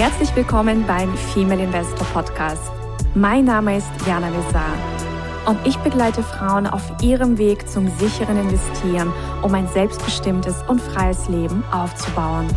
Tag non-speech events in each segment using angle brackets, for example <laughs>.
Herzlich willkommen beim Female Investor Podcast. Mein Name ist Jana Lezar und ich begleite Frauen auf ihrem Weg zum sicheren Investieren, um ein selbstbestimmtes und freies Leben aufzubauen.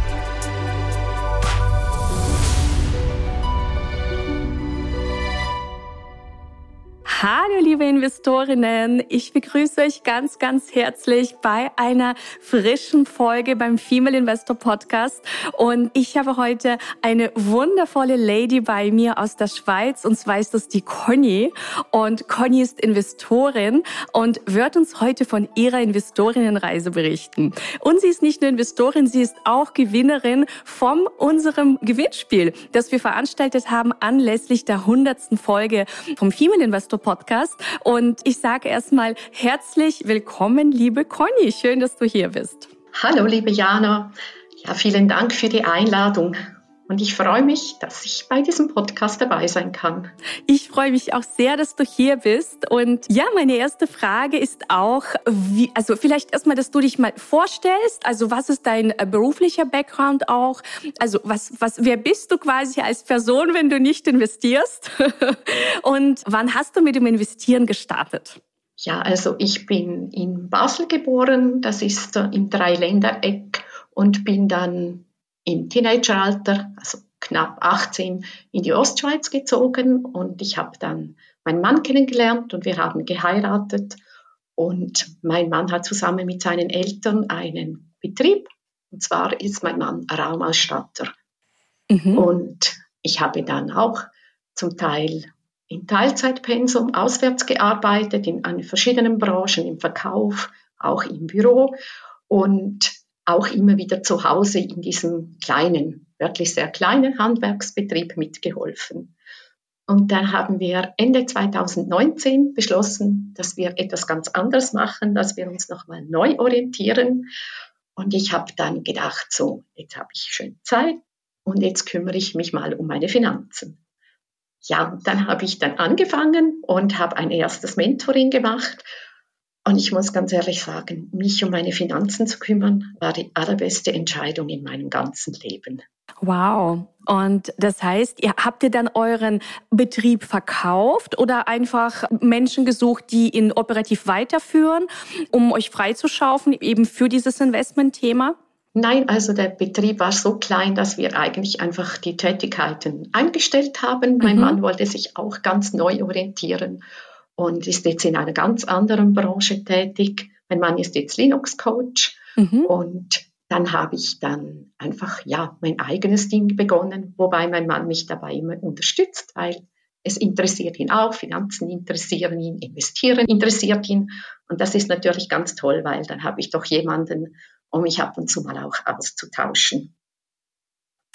Liebe Investorinnen, ich begrüße euch ganz, ganz herzlich bei einer frischen Folge beim Female Investor Podcast. Und ich habe heute eine wundervolle Lady bei mir aus der Schweiz, und zwar ist das die Conny. Und Conny ist Investorin und wird uns heute von ihrer Investorinnenreise berichten. Und sie ist nicht nur Investorin, sie ist auch Gewinnerin von unserem Gewinnspiel, das wir veranstaltet haben anlässlich der hundertsten Folge vom Female Investor Podcast. Und ich sage erstmal herzlich willkommen, liebe Conny. Schön, dass du hier bist. Hallo, liebe Jana. Ja, vielen Dank für die Einladung. Und ich freue mich, dass ich bei diesem Podcast dabei sein kann. Ich freue mich auch sehr, dass du hier bist. Und ja, meine erste Frage ist auch, wie, also vielleicht erstmal, dass du dich mal vorstellst. Also was ist dein äh, beruflicher Background auch? Also was, was, wer bist du quasi als Person, wenn du nicht investierst? <laughs> Und wann hast du mit dem Investieren gestartet? Ja, also ich bin in Basel geboren. Das ist im Dreiländereck und bin dann im Teenageralter, also knapp 18, in die Ostschweiz gezogen und ich habe dann meinen Mann kennengelernt und wir haben geheiratet und mein Mann hat zusammen mit seinen Eltern einen Betrieb und zwar ist mein Mann Raumausstatter. Mhm. Und ich habe dann auch zum Teil in Teilzeitpensum auswärts gearbeitet, in verschiedenen Branchen, im Verkauf, auch im Büro. Und auch immer wieder zu Hause in diesem kleinen, wirklich sehr kleinen Handwerksbetrieb mitgeholfen. Und dann haben wir Ende 2019 beschlossen, dass wir etwas ganz anderes machen, dass wir uns nochmal neu orientieren. Und ich habe dann gedacht, so, jetzt habe ich schön Zeit und jetzt kümmere ich mich mal um meine Finanzen. Ja, dann habe ich dann angefangen und habe ein erstes Mentoring gemacht und ich muss ganz ehrlich sagen, mich um meine Finanzen zu kümmern, war die allerbeste Entscheidung in meinem ganzen Leben. Wow. Und das heißt, ihr habt ihr dann euren Betrieb verkauft oder einfach Menschen gesucht, die ihn operativ weiterführen, um euch freizuschaufen, eben für dieses Investmentthema? Nein, also der Betrieb war so klein, dass wir eigentlich einfach die Tätigkeiten eingestellt haben. Mein mhm. Mann wollte sich auch ganz neu orientieren und ist jetzt in einer ganz anderen Branche tätig. Mein Mann ist jetzt Linux-Coach mhm. und dann habe ich dann einfach ja mein eigenes Ding begonnen, wobei mein Mann mich dabei immer unterstützt, weil es interessiert ihn auch, Finanzen interessieren ihn, investieren interessiert ihn und das ist natürlich ganz toll, weil dann habe ich doch jemanden, um mich ab und zu mal auch auszutauschen.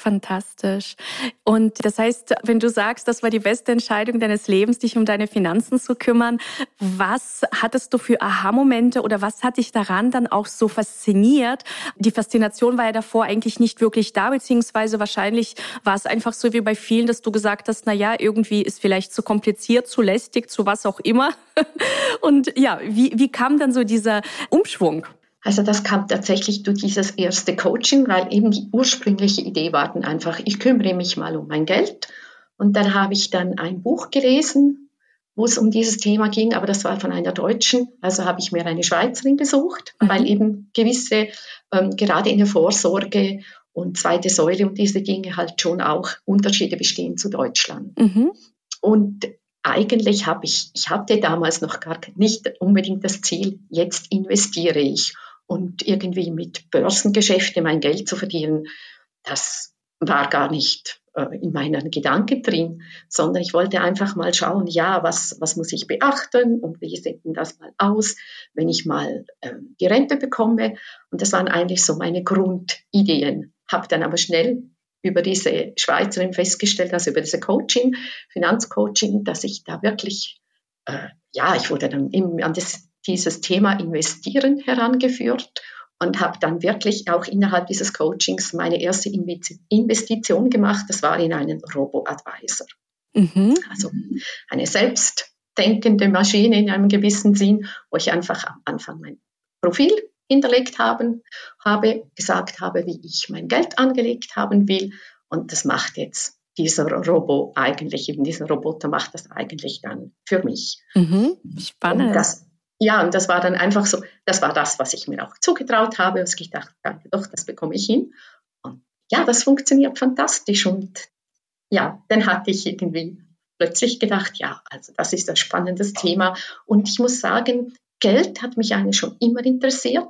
Fantastisch. Und das heißt, wenn du sagst, das war die beste Entscheidung deines Lebens, dich um deine Finanzen zu kümmern, was hattest du für Aha-Momente oder was hat dich daran dann auch so fasziniert? Die Faszination war ja davor eigentlich nicht wirklich da, beziehungsweise wahrscheinlich war es einfach so wie bei vielen, dass du gesagt hast, na ja, irgendwie ist vielleicht zu kompliziert, zu lästig, zu was auch immer. <laughs> Und ja, wie, wie kam dann so dieser Umschwung? Also das kam tatsächlich durch dieses erste Coaching, weil eben die ursprüngliche Idee war dann einfach, ich kümmere mich mal um mein Geld. Und dann habe ich dann ein Buch gelesen, wo es um dieses Thema ging, aber das war von einer Deutschen. Also habe ich mir eine Schweizerin gesucht, mhm. weil eben gewisse, ähm, gerade in der Vorsorge und zweite Säule und diese Dinge halt schon auch Unterschiede bestehen zu Deutschland. Mhm. Und eigentlich habe ich, ich hatte damals noch gar nicht unbedingt das Ziel, jetzt investiere ich und irgendwie mit Börsengeschäfte mein Geld zu verdienen, das war gar nicht äh, in meinen Gedanken drin, sondern ich wollte einfach mal schauen, ja, was, was muss ich beachten und wie sieht denn das mal aus, wenn ich mal äh, die Rente bekomme. Und das waren eigentlich so meine Grundideen. Habe dann aber schnell über diese Schweizerin festgestellt, also über diese Coaching, Finanzcoaching, dass ich da wirklich, äh, ja, ich wurde dann eben an das dieses Thema Investieren herangeführt und habe dann wirklich auch innerhalb dieses Coachings meine erste Investition gemacht. Das war in einen Robo-Advisor. Mhm. Also eine selbstdenkende Maschine in einem gewissen Sinn, wo ich einfach am Anfang mein Profil hinterlegt haben, habe, gesagt habe, wie ich mein Geld angelegt haben will. Und das macht jetzt dieser Robo eigentlich, eben dieser Roboter macht das eigentlich dann für mich. Mhm, spannend. Und das, ja, und das war dann einfach so, das war das, was ich mir auch zugetraut habe, was ich dachte, ja, doch, das bekomme ich hin. Und ja, das funktioniert fantastisch. Und ja, dann hatte ich irgendwie plötzlich gedacht, ja, also das ist ein spannendes Thema. Und ich muss sagen, Geld hat mich eigentlich schon immer interessiert.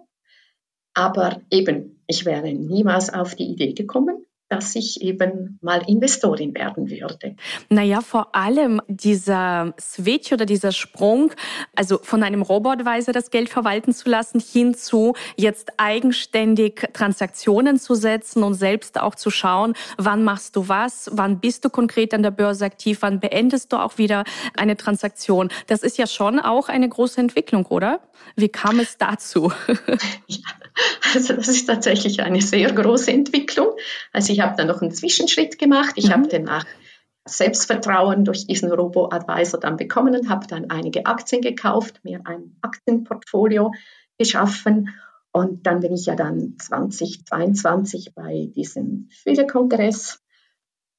Aber eben, ich wäre niemals auf die Idee gekommen, dass ich eben mal Investorin werden würde. Naja, vor allem dieser Switch oder dieser Sprung, also von einem Robotweise das Geld verwalten zu lassen, hin zu jetzt eigenständig Transaktionen zu setzen und selbst auch zu schauen, wann machst du was, wann bist du konkret an der Börse aktiv, wann beendest du auch wieder eine Transaktion. Das ist ja schon auch eine große Entwicklung, oder? Wie kam es dazu? <laughs> ja, also das ist tatsächlich eine sehr große Entwicklung. Also ich habe dann noch einen Zwischenschritt gemacht. Ich mhm. habe danach Selbstvertrauen durch diesen Robo-Advisor dann bekommen und habe dann einige Aktien gekauft, mir ein Aktienportfolio geschaffen. Und dann bin ich ja dann 2022 bei diesem Fühlerkongress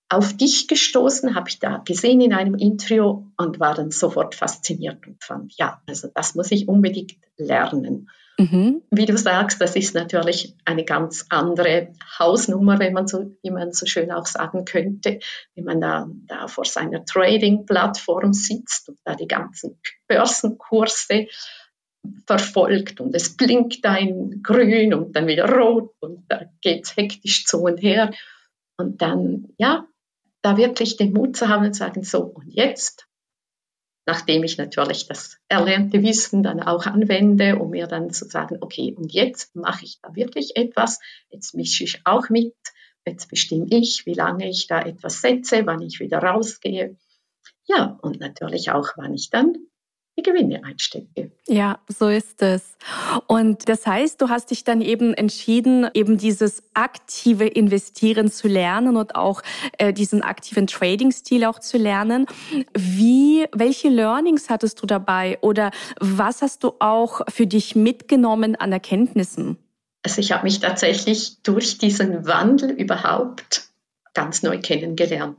auf dich gestoßen, habe ich da gesehen in einem Interview und war dann sofort fasziniert und fand, ja, also das muss ich unbedingt lernen. Mhm. Wie du sagst, das ist natürlich eine ganz andere Hausnummer, wenn man so, wie man so schön auch sagen könnte, wenn man da, da vor seiner Trading-Plattform sitzt und da die ganzen Börsenkurse verfolgt und es blinkt ein grün und dann wieder rot und da geht es hektisch zu und her. Und dann, ja, da wirklich den Mut zu haben und sagen, so, und jetzt, nachdem ich natürlich das erlernte Wissen dann auch anwende, um mir dann zu sagen, okay, und jetzt mache ich da wirklich etwas, jetzt mische ich auch mit, jetzt bestimme ich, wie lange ich da etwas setze, wann ich wieder rausgehe. Ja, und natürlich auch, wann ich dann die Gewinne einstecke. Ja, so ist es. Und das heißt, du hast dich dann eben entschieden, eben dieses aktive Investieren zu lernen und auch äh, diesen aktiven Trading-Stil auch zu lernen. Wie, welche Learnings hattest du dabei oder was hast du auch für dich mitgenommen an Erkenntnissen? Also ich habe mich tatsächlich durch diesen Wandel überhaupt ganz neu kennengelernt.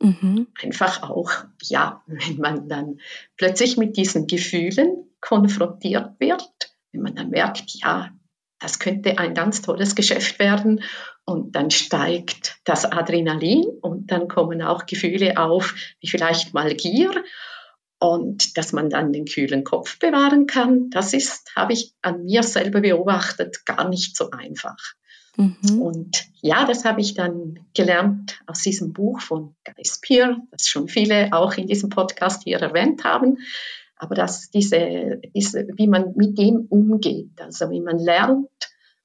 Mhm. Einfach auch, ja, wenn man dann plötzlich mit diesen Gefühlen konfrontiert wird, wenn man dann merkt, ja, das könnte ein ganz tolles Geschäft werden und dann steigt das Adrenalin und dann kommen auch Gefühle auf, wie vielleicht mal Gier und dass man dann den kühlen Kopf bewahren kann, das ist, habe ich an mir selber beobachtet, gar nicht so einfach. Mhm. Und ja, das habe ich dann gelernt aus diesem Buch von Guy Spear, das schon viele auch in diesem Podcast hier erwähnt haben. Aber dass diese, diese, wie man mit dem umgeht, also wie man lernt,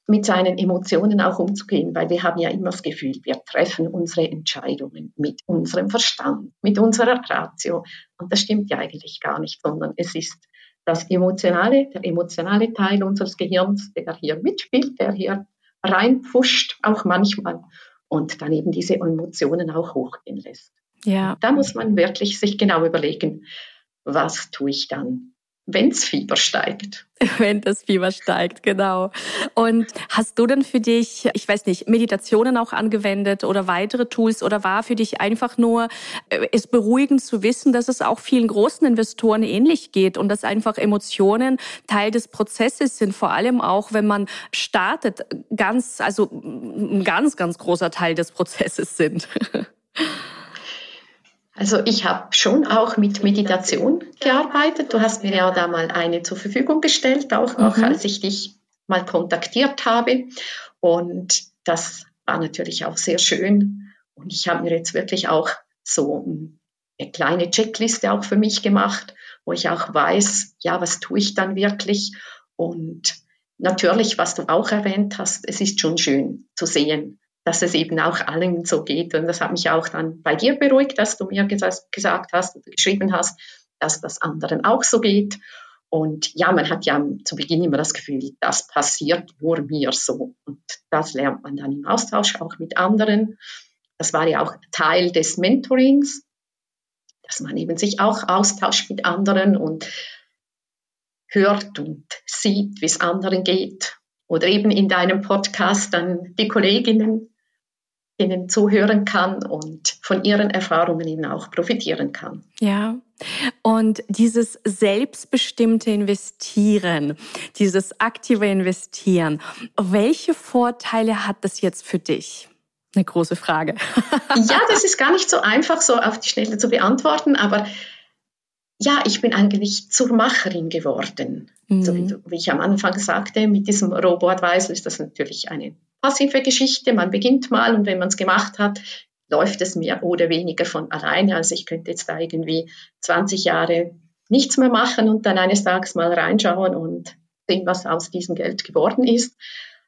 mit seinen Emotionen auch umzugehen, weil wir haben ja immer das Gefühl, wir treffen unsere Entscheidungen mit unserem Verstand, mit unserer Ratio. Und das stimmt ja eigentlich gar nicht, sondern es ist das emotionale, der emotionale Teil unseres Gehirns, der hier mitspielt, der hier reinpfuscht, auch manchmal, und dann eben diese Emotionen auch hochgehen lässt. Ja. Da muss man wirklich sich genau überlegen, was tue ich dann? Wenn's Fieber steigt. <laughs> Wenn das Fieber steigt, genau. Und hast du denn für dich, ich weiß nicht, Meditationen auch angewendet oder weitere Tools oder war für dich einfach nur äh, es beruhigend zu wissen, dass es auch vielen großen Investoren ähnlich geht und dass einfach Emotionen Teil des Prozesses sind, vor allem auch, wenn man startet, ganz, also ein ganz, ganz großer Teil des Prozesses sind. <laughs> Also ich habe schon auch mit Meditation gearbeitet. Du hast mir ja da mal eine zur Verfügung gestellt, auch noch, mhm. als ich dich mal kontaktiert habe. Und das war natürlich auch sehr schön. Und ich habe mir jetzt wirklich auch so eine kleine Checkliste auch für mich gemacht, wo ich auch weiß, ja, was tue ich dann wirklich? Und natürlich, was du auch erwähnt hast, es ist schon schön zu sehen, dass es eben auch allen so geht. Und das hat mich auch dann bei dir beruhigt, dass du mir gesagt hast geschrieben hast, dass das anderen auch so geht. Und ja, man hat ja zu Beginn immer das Gefühl, das passiert nur mir so. Und das lernt man dann im Austausch auch mit anderen. Das war ja auch Teil des Mentorings, dass man eben sich auch austauscht mit anderen und hört und sieht, wie es anderen geht. Oder eben in deinem Podcast dann die Kolleginnen denen zuhören kann und von ihren Erfahrungen eben auch profitieren kann. Ja. Und dieses selbstbestimmte Investieren, dieses aktive Investieren, welche Vorteile hat das jetzt für dich? Eine große Frage. <laughs> ja, das ist gar nicht so einfach, so auf die Schnelle zu beantworten, aber ja, ich bin eigentlich zur Macherin geworden. Mhm. So wie, mhm. wie, ich am Anfang sagte, mit diesem Robo-Advisor ist das natürlich eine passive Geschichte. Man beginnt mal und wenn man es gemacht hat, läuft es mehr oder weniger von alleine. Also ich könnte jetzt da irgendwie 20 Jahre nichts mehr machen und dann eines Tages mal reinschauen und sehen, was aus diesem Geld geworden ist.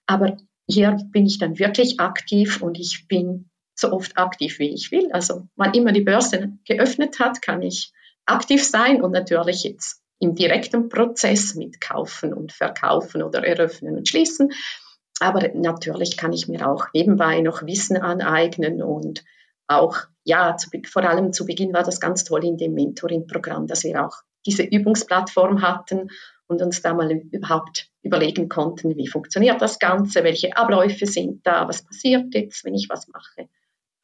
Aber hier bin ich dann wirklich aktiv und ich bin so oft aktiv, wie ich will. Also wann immer die Börse geöffnet hat, kann ich aktiv sein und natürlich jetzt im direkten Prozess mit Kaufen und Verkaufen oder Eröffnen und Schließen. Aber natürlich kann ich mir auch nebenbei noch Wissen aneignen und auch, ja, zu, vor allem zu Beginn war das ganz toll in dem Mentoring-Programm, dass wir auch diese Übungsplattform hatten und uns da mal überhaupt überlegen konnten, wie funktioniert das Ganze, welche Abläufe sind da, was passiert jetzt, wenn ich was mache.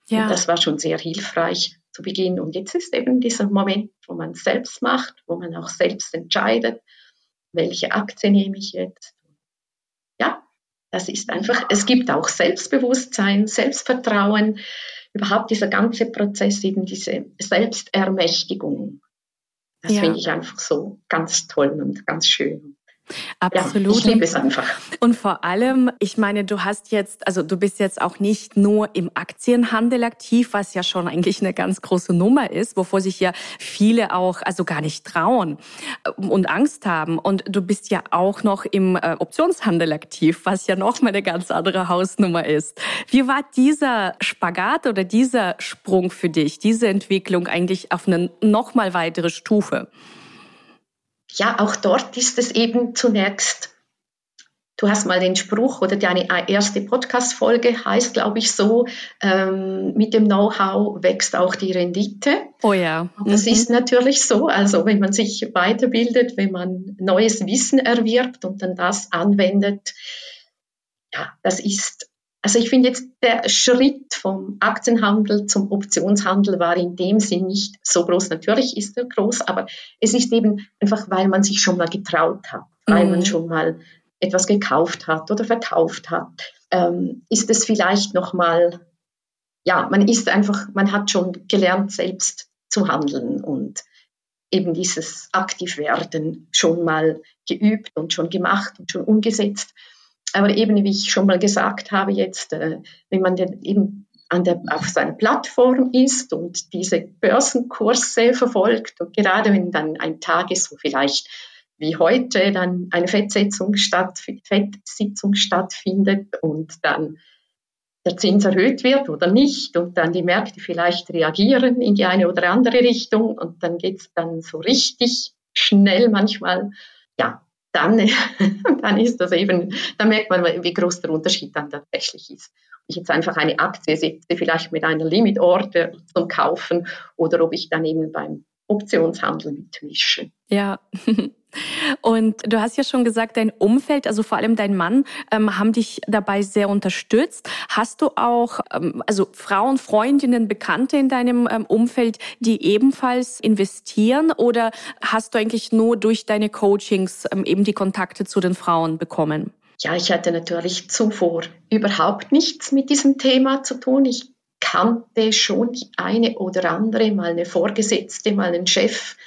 Ja. Und das war schon sehr hilfreich zu Beginn. Und jetzt ist eben dieser Moment, wo man selbst macht, wo man auch selbst entscheidet, welche Aktie nehme ich jetzt. Das ist einfach, es gibt auch Selbstbewusstsein, Selbstvertrauen, überhaupt dieser ganze Prozess, eben diese Selbstermächtigung. Das ja. finde ich einfach so ganz toll und ganz schön. Absolut. Ja, ich liebe es einfach. Und vor allem, ich meine, du hast jetzt, also du bist jetzt auch nicht nur im Aktienhandel aktiv, was ja schon eigentlich eine ganz große Nummer ist, wovor sich ja viele auch also gar nicht trauen äh, und Angst haben. Und du bist ja auch noch im äh, Optionshandel aktiv, was ja noch mal eine ganz andere Hausnummer ist. Wie war dieser Spagat oder dieser Sprung für dich, diese Entwicklung eigentlich auf eine noch mal weitere Stufe? Ja, auch dort ist es eben zunächst, du hast mal den Spruch oder deine erste Podcast-Folge heißt, glaube ich, so, ähm, mit dem Know-how wächst auch die Rendite. Oh ja. Mhm. Das ist natürlich so. Also wenn man sich weiterbildet, wenn man neues Wissen erwirbt und dann das anwendet, ja, das ist also ich finde jetzt der Schritt vom Aktienhandel zum Optionshandel war in dem Sinn nicht so groß. Natürlich ist er groß, aber es ist eben einfach, weil man sich schon mal getraut hat, weil man mhm. schon mal etwas gekauft hat oder verkauft hat, ähm, ist es vielleicht noch mal, ja, man ist einfach, man hat schon gelernt, selbst zu handeln und eben dieses Aktivwerden schon mal geübt und schon gemacht und schon umgesetzt. Aber eben, wie ich schon mal gesagt habe, jetzt, äh, wenn man denn eben an der, auf seiner Plattform ist und diese Börsenkurse verfolgt und gerade wenn dann ein Tag ist, wo vielleicht wie heute dann eine Fettsitzung, statt, Fettsitzung stattfindet und dann der Zins erhöht wird oder nicht und dann die Märkte vielleicht reagieren in die eine oder andere Richtung und dann geht es dann so richtig schnell manchmal. Ja, dann, <laughs> dann ist das eben, dann merkt man, wie groß der Unterschied dann tatsächlich ist. Ob ich jetzt einfach eine Aktie setze, vielleicht mit einer Limit-Order zum Kaufen oder ob ich dann eben beim Optionshandel mitmische. Ja. <laughs> Und du hast ja schon gesagt, dein Umfeld, also vor allem dein Mann, ähm, haben dich dabei sehr unterstützt. Hast du auch ähm, also Frauen, Freundinnen, Bekannte in deinem ähm, Umfeld, die ebenfalls investieren? Oder hast du eigentlich nur durch deine Coachings ähm, eben die Kontakte zu den Frauen bekommen? Ja, ich hatte natürlich zuvor überhaupt nichts mit diesem Thema zu tun. Ich kannte schon die eine oder andere, mal eine Vorgesetzte, mal einen Chef,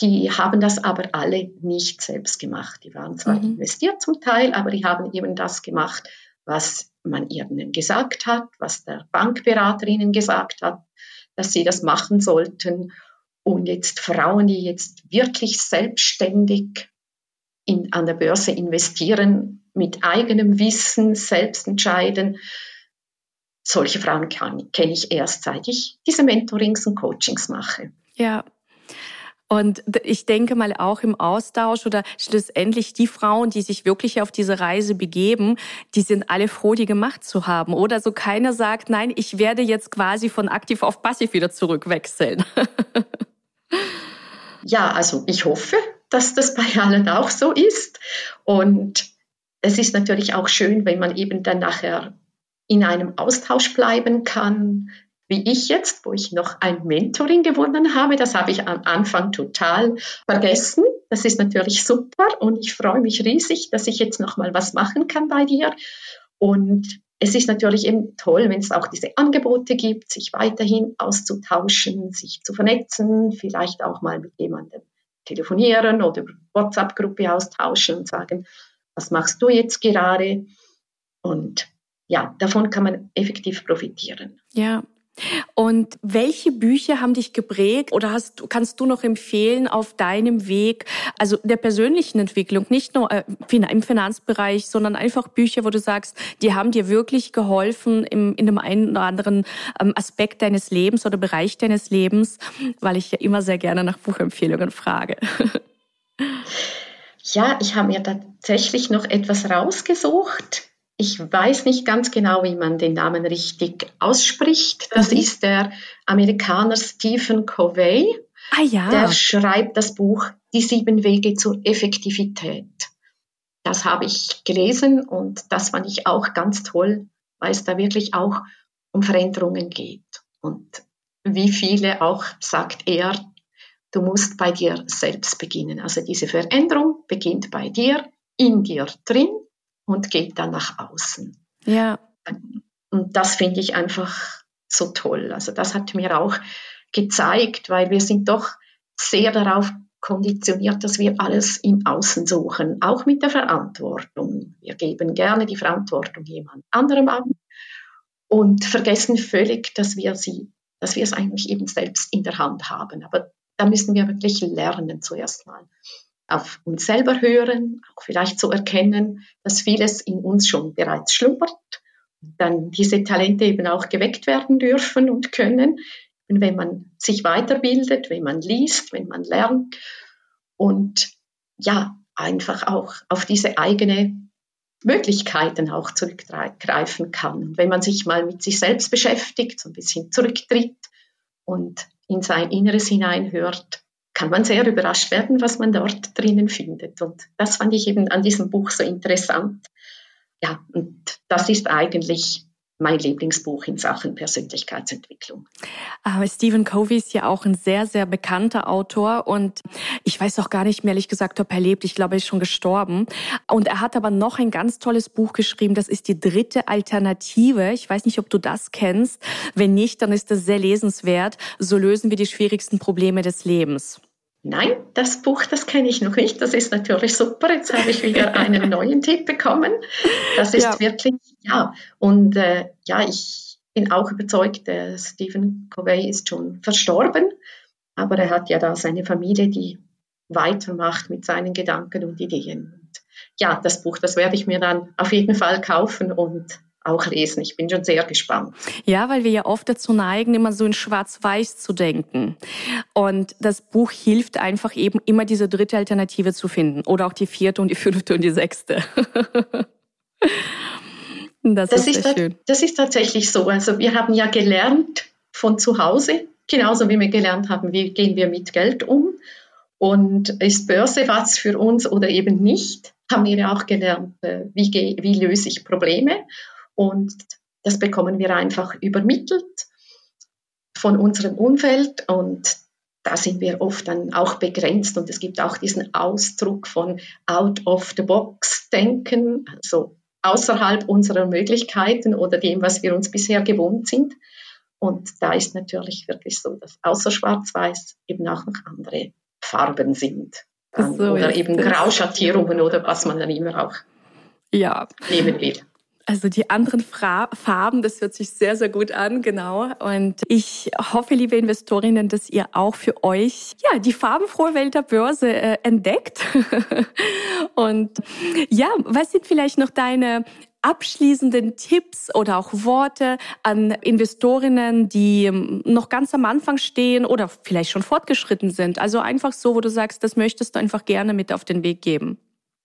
die haben das aber alle nicht selbst gemacht. Die waren zwar mhm. investiert zum Teil, aber die haben eben das gemacht, was man ihnen gesagt hat, was der Bankberater ihnen gesagt hat, dass sie das machen sollten. Und jetzt Frauen, die jetzt wirklich selbstständig in, an der Börse investieren, mit eigenem Wissen selbst entscheiden, solche Frauen kenne ich erst, seit ich diese Mentorings und Coachings mache. Ja, und ich denke mal auch im Austausch oder schlussendlich die Frauen, die sich wirklich auf diese Reise begeben, die sind alle froh, die gemacht zu haben. Oder so keiner sagt, nein, ich werde jetzt quasi von aktiv auf passiv wieder zurückwechseln. <laughs> ja, also ich hoffe, dass das bei allen auch so ist. Und es ist natürlich auch schön, wenn man eben dann nachher in einem Austausch bleiben kann, wie ich jetzt, wo ich noch ein Mentoring gewonnen habe. Das habe ich am Anfang total vergessen. Das ist natürlich super und ich freue mich riesig, dass ich jetzt noch mal was machen kann bei dir. Und es ist natürlich eben toll, wenn es auch diese Angebote gibt, sich weiterhin auszutauschen, sich zu vernetzen, vielleicht auch mal mit jemandem telefonieren oder WhatsApp-Gruppe austauschen und sagen, was machst du jetzt gerade? Und ja, davon kann man effektiv profitieren. Ja, und welche Bücher haben dich geprägt oder hast, kannst du noch empfehlen auf deinem Weg, also der persönlichen Entwicklung, nicht nur äh, im Finanzbereich, sondern einfach Bücher, wo du sagst, die haben dir wirklich geholfen im, in dem einen oder anderen ähm, Aspekt deines Lebens oder Bereich deines Lebens, weil ich ja immer sehr gerne nach Buchempfehlungen frage. <laughs> Ja, ich habe mir tatsächlich noch etwas rausgesucht ich weiß nicht ganz genau, wie man den Namen richtig ausspricht. Das mhm. ist der Amerikaner Stephen Covey. Ah ja. Der schreibt das Buch Die sieben Wege zur Effektivität. Das habe ich gelesen und das fand ich auch ganz toll, weil es da wirklich auch um Veränderungen geht. Und wie viele auch sagt er, du musst bei dir selbst beginnen. Also diese Veränderung beginnt bei dir, in dir drin und geht dann nach außen. Ja. Und das finde ich einfach so toll. Also das hat mir auch gezeigt, weil wir sind doch sehr darauf konditioniert, dass wir alles im Außen suchen, auch mit der Verantwortung. Wir geben gerne die Verantwortung jemand anderem an und vergessen völlig, dass wir sie, dass wir es eigentlich eben selbst in der Hand haben. Aber da müssen wir wirklich lernen zuerst mal auf uns selber hören, auch vielleicht zu erkennen, dass vieles in uns schon bereits schlummert, dann diese Talente eben auch geweckt werden dürfen und können, wenn man sich weiterbildet, wenn man liest, wenn man lernt und ja, einfach auch auf diese eigene Möglichkeiten auch zurückgreifen kann. wenn man sich mal mit sich selbst beschäftigt, so ein bisschen zurücktritt und in sein Inneres hineinhört, kann man sehr überrascht werden, was man dort drinnen findet. Und das fand ich eben an diesem Buch so interessant. Ja, und das ist eigentlich mein Lieblingsbuch in Sachen Persönlichkeitsentwicklung. Aber Stephen Covey ist ja auch ein sehr, sehr bekannter Autor und ich weiß auch gar nicht mehr, ehrlich gesagt, ob er lebt. Ich glaube, er ist schon gestorben. Und er hat aber noch ein ganz tolles Buch geschrieben. Das ist die dritte Alternative. Ich weiß nicht, ob du das kennst. Wenn nicht, dann ist das sehr lesenswert. So lösen wir die schwierigsten Probleme des Lebens. Nein, das Buch, das kenne ich noch nicht. Das ist natürlich super. Jetzt habe ich wieder einen neuen Tipp bekommen. Das ist ja. wirklich, ja. Und äh, ja, ich bin auch überzeugt, der Stephen Covey ist schon verstorben. Aber er hat ja da seine Familie, die weitermacht mit seinen Gedanken und Ideen. Und ja, das Buch, das werde ich mir dann auf jeden Fall kaufen und auch lesen. Ich bin schon sehr gespannt. Ja, weil wir ja oft dazu neigen, immer so in Schwarz-Weiß zu denken. Und das Buch hilft einfach eben immer diese dritte Alternative zu finden. Oder auch die vierte und die fünfte und die sechste. <laughs> das, das, ist, ist schön. Das ist tatsächlich so. Also wir haben ja gelernt von zu Hause, genauso wie wir gelernt haben, wie gehen wir mit Geld um. Und ist Börse was für uns oder eben nicht? Haben wir ja auch gelernt, äh, wie, wie löse ich Probleme. Und das bekommen wir einfach übermittelt von unserem Umfeld und da sind wir oft dann auch begrenzt und es gibt auch diesen Ausdruck von out of the box denken, also außerhalb unserer Möglichkeiten oder dem, was wir uns bisher gewohnt sind. Und da ist natürlich wirklich so, dass außer Schwarz-Weiß eben auch noch andere Farben sind. So oder eben Grauschattierungen oder was man dann immer auch ja. nehmen will. Also die anderen Fra Farben, das hört sich sehr, sehr gut an, genau. Und ich hoffe, liebe Investorinnen, dass ihr auch für euch ja die farbenfrohe Welt der Börse äh, entdeckt. <laughs> Und ja, was sind vielleicht noch deine abschließenden Tipps oder auch Worte an Investorinnen, die ähm, noch ganz am Anfang stehen oder vielleicht schon fortgeschritten sind? Also einfach so, wo du sagst, das möchtest du einfach gerne mit auf den Weg geben.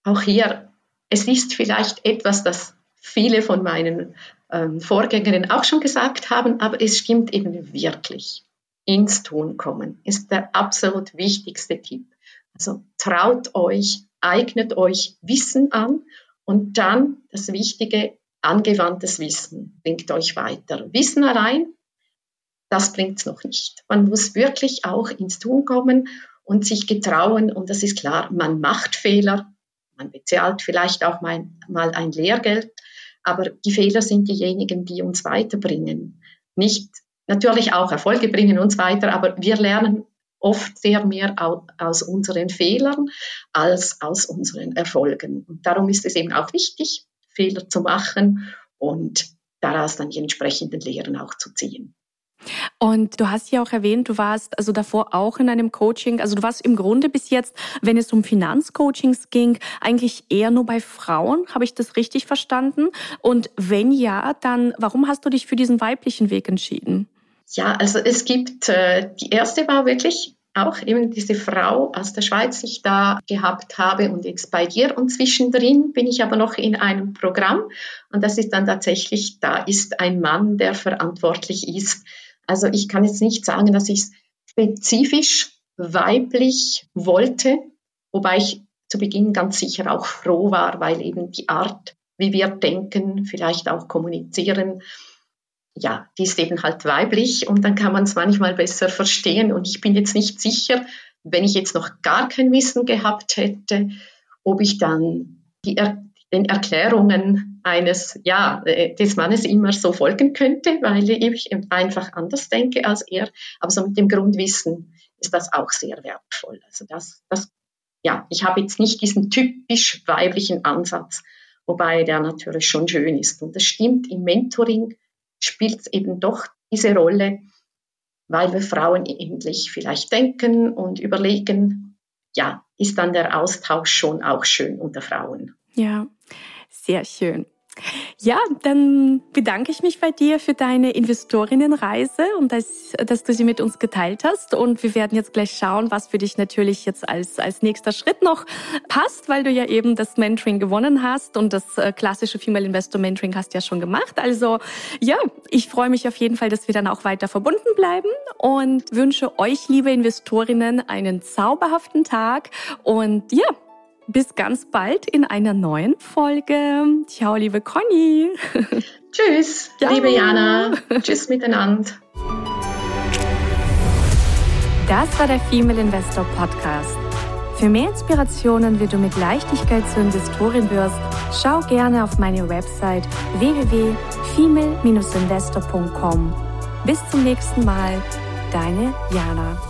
Auch hier, es ist vielleicht etwas, das viele von meinen ähm, Vorgängerinnen auch schon gesagt haben, aber es stimmt eben wirklich. Ins Tun kommen ist der absolut wichtigste Tipp. Also traut euch, eignet euch Wissen an und dann das Wichtige, angewandtes Wissen bringt euch weiter. Wissen allein, das bringt es noch nicht. Man muss wirklich auch ins Tun kommen und sich getrauen. Und das ist klar, man macht Fehler, man bezahlt vielleicht auch mal, mal ein Lehrgeld, aber die Fehler sind diejenigen, die uns weiterbringen. Nicht natürlich auch Erfolge bringen uns weiter, aber wir lernen oft sehr mehr aus unseren Fehlern als aus unseren Erfolgen. Und darum ist es eben auch wichtig, Fehler zu machen und daraus dann die entsprechenden Lehren auch zu ziehen. Und du hast ja auch erwähnt, du warst also davor auch in einem Coaching, also du warst im Grunde bis jetzt, wenn es um Finanzcoachings ging, eigentlich eher nur bei Frauen. Habe ich das richtig verstanden? Und wenn ja, dann warum hast du dich für diesen weiblichen Weg entschieden? Ja, also es gibt, äh, die erste war wirklich auch eben diese Frau aus der Schweiz, die ich da gehabt habe und jetzt bei dir. Und zwischendrin bin ich aber noch in einem Programm und das ist dann tatsächlich, da ist ein Mann, der verantwortlich ist. Also ich kann jetzt nicht sagen, dass ich es spezifisch weiblich wollte, wobei ich zu Beginn ganz sicher auch froh war, weil eben die Art, wie wir denken, vielleicht auch kommunizieren, ja, die ist eben halt weiblich und dann kann man es manchmal besser verstehen. Und ich bin jetzt nicht sicher, wenn ich jetzt noch gar kein Wissen gehabt hätte, ob ich dann die er den Erklärungen eines, ja, äh, des Mannes immer so folgen könnte, weil ich einfach anders denke als er. Aber so mit dem Grundwissen ist das auch sehr wertvoll. Also das, das, ja, ich habe jetzt nicht diesen typisch weiblichen Ansatz, wobei der natürlich schon schön ist. Und das stimmt im Mentoring spielt es eben doch diese Rolle, weil wir Frauen ähnlich vielleicht denken und überlegen, ja, ist dann der Austausch schon auch schön unter Frauen. Ja, sehr schön. Ja, dann bedanke ich mich bei dir für deine Investorinnenreise und dass, dass du sie mit uns geteilt hast. Und wir werden jetzt gleich schauen, was für dich natürlich jetzt als, als nächster Schritt noch passt, weil du ja eben das Mentoring gewonnen hast und das äh, klassische Female Investor Mentoring hast ja schon gemacht. Also ja, ich freue mich auf jeden Fall, dass wir dann auch weiter verbunden bleiben und wünsche euch, liebe Investorinnen, einen zauberhaften Tag und ja, bis ganz bald in einer neuen Folge. Ciao, liebe Conny. Tschüss, Ciao. liebe Jana. Tschüss miteinander. Das war der Female Investor Podcast. Für mehr Inspirationen, wie du mit Leichtigkeit zur Investorin wirst, schau gerne auf meine Website www.female-investor.com. Bis zum nächsten Mal, deine Jana.